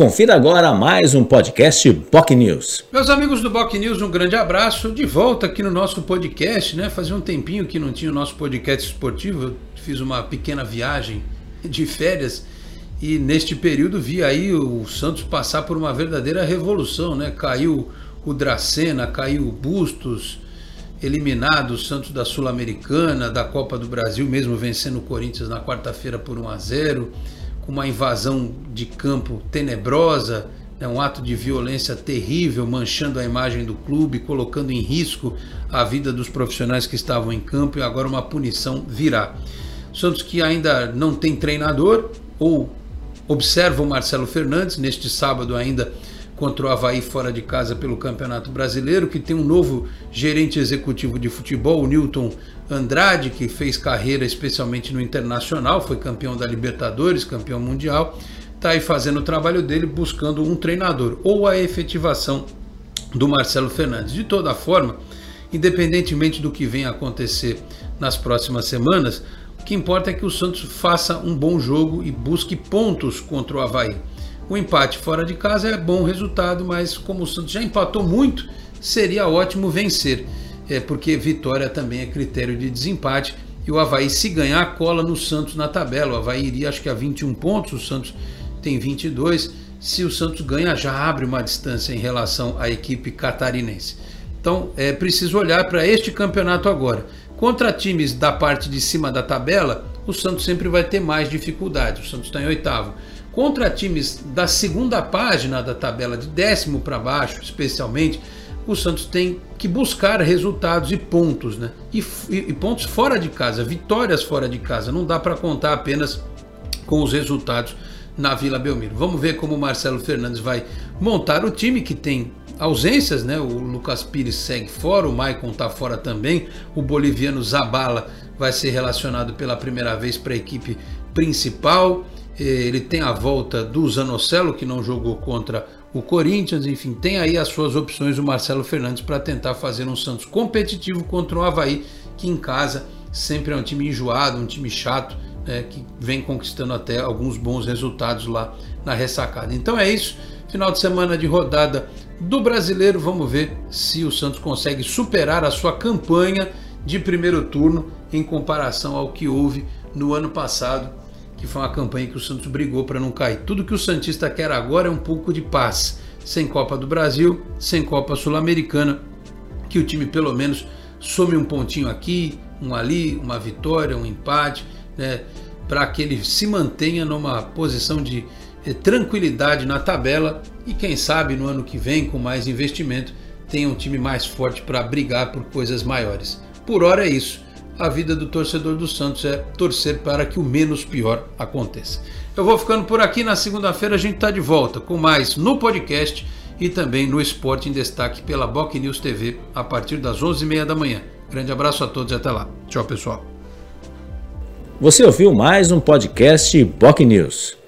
Confira agora mais um podcast Boc News. Meus amigos do Boc News, um grande abraço. De volta aqui no nosso podcast, né? Fazia um tempinho que não tinha o nosso podcast esportivo. Eu fiz uma pequena viagem de férias e neste período vi aí o Santos passar por uma verdadeira revolução, né? Caiu o Dracena, caiu o Bustos, eliminado o Santos da Sul-Americana, da Copa do Brasil, mesmo vencendo o Corinthians na quarta-feira por 1 a 0 com uma invasão de campo tenebrosa, né, um ato de violência terrível, manchando a imagem do clube, colocando em risco a vida dos profissionais que estavam em campo e agora uma punição virá. Santos que ainda não tem treinador, ou observa o Marcelo Fernandes, neste sábado ainda contra o Havaí fora de casa pelo Campeonato Brasileiro, que tem um novo gerente executivo de futebol, o Newton Andrade, que fez carreira especialmente no Internacional, foi campeão da Libertadores, campeão mundial, está aí fazendo o trabalho dele, buscando um treinador, ou a efetivação do Marcelo Fernandes. De toda forma, independentemente do que venha acontecer nas próximas semanas, o que importa é que o Santos faça um bom jogo e busque pontos contra o Havaí. O empate fora de casa é bom resultado, mas como o Santos já empatou muito, seria ótimo vencer, é, porque vitória também é critério de desempate. E o Havaí, se ganhar, cola no Santos na tabela. O Havaí iria, acho que a 21 pontos, o Santos tem 22. Se o Santos ganha, já abre uma distância em relação à equipe catarinense. Então é preciso olhar para este campeonato agora. Contra times da parte de cima da tabela, o Santos sempre vai ter mais dificuldade. O Santos está em oitavo. Contra times da segunda página da tabela, de décimo para baixo, especialmente, o Santos tem que buscar resultados e pontos, né? E, e, pontos fora de casa, vitórias fora de casa. Não dá para contar apenas com os resultados na Vila Belmiro. Vamos ver como o Marcelo Fernandes vai montar o time que tem ausências, né? O Lucas Pires segue fora, o Maicon está fora também, o boliviano Zabala vai ser relacionado pela primeira vez para a equipe principal. Ele tem a volta do Zanocelo, que não jogou contra o Corinthians, enfim, tem aí as suas opções o Marcelo Fernandes para tentar fazer um Santos competitivo contra o Havaí, que em casa sempre é um time enjoado, um time chato, né, que vem conquistando até alguns bons resultados lá na ressacada. Então é isso, final de semana de rodada do brasileiro, vamos ver se o Santos consegue superar a sua campanha de primeiro turno em comparação ao que houve no ano passado que foi uma campanha que o Santos brigou para não cair. Tudo que o Santista quer agora é um pouco de paz. Sem Copa do Brasil, sem Copa Sul-Americana, que o time pelo menos some um pontinho aqui, um ali, uma vitória, um empate, né, para que ele se mantenha numa posição de eh, tranquilidade na tabela e quem sabe no ano que vem, com mais investimento, tenha um time mais forte para brigar por coisas maiores. Por hora é isso a vida do torcedor do Santos é torcer para que o menos pior aconteça. Eu vou ficando por aqui. Na segunda-feira a gente está de volta com mais no podcast e também no Esporte em Destaque pela Boc News TV a partir das 11h30 da manhã. Grande abraço a todos e até lá. Tchau, pessoal. Você ouviu mais um podcast Boc News.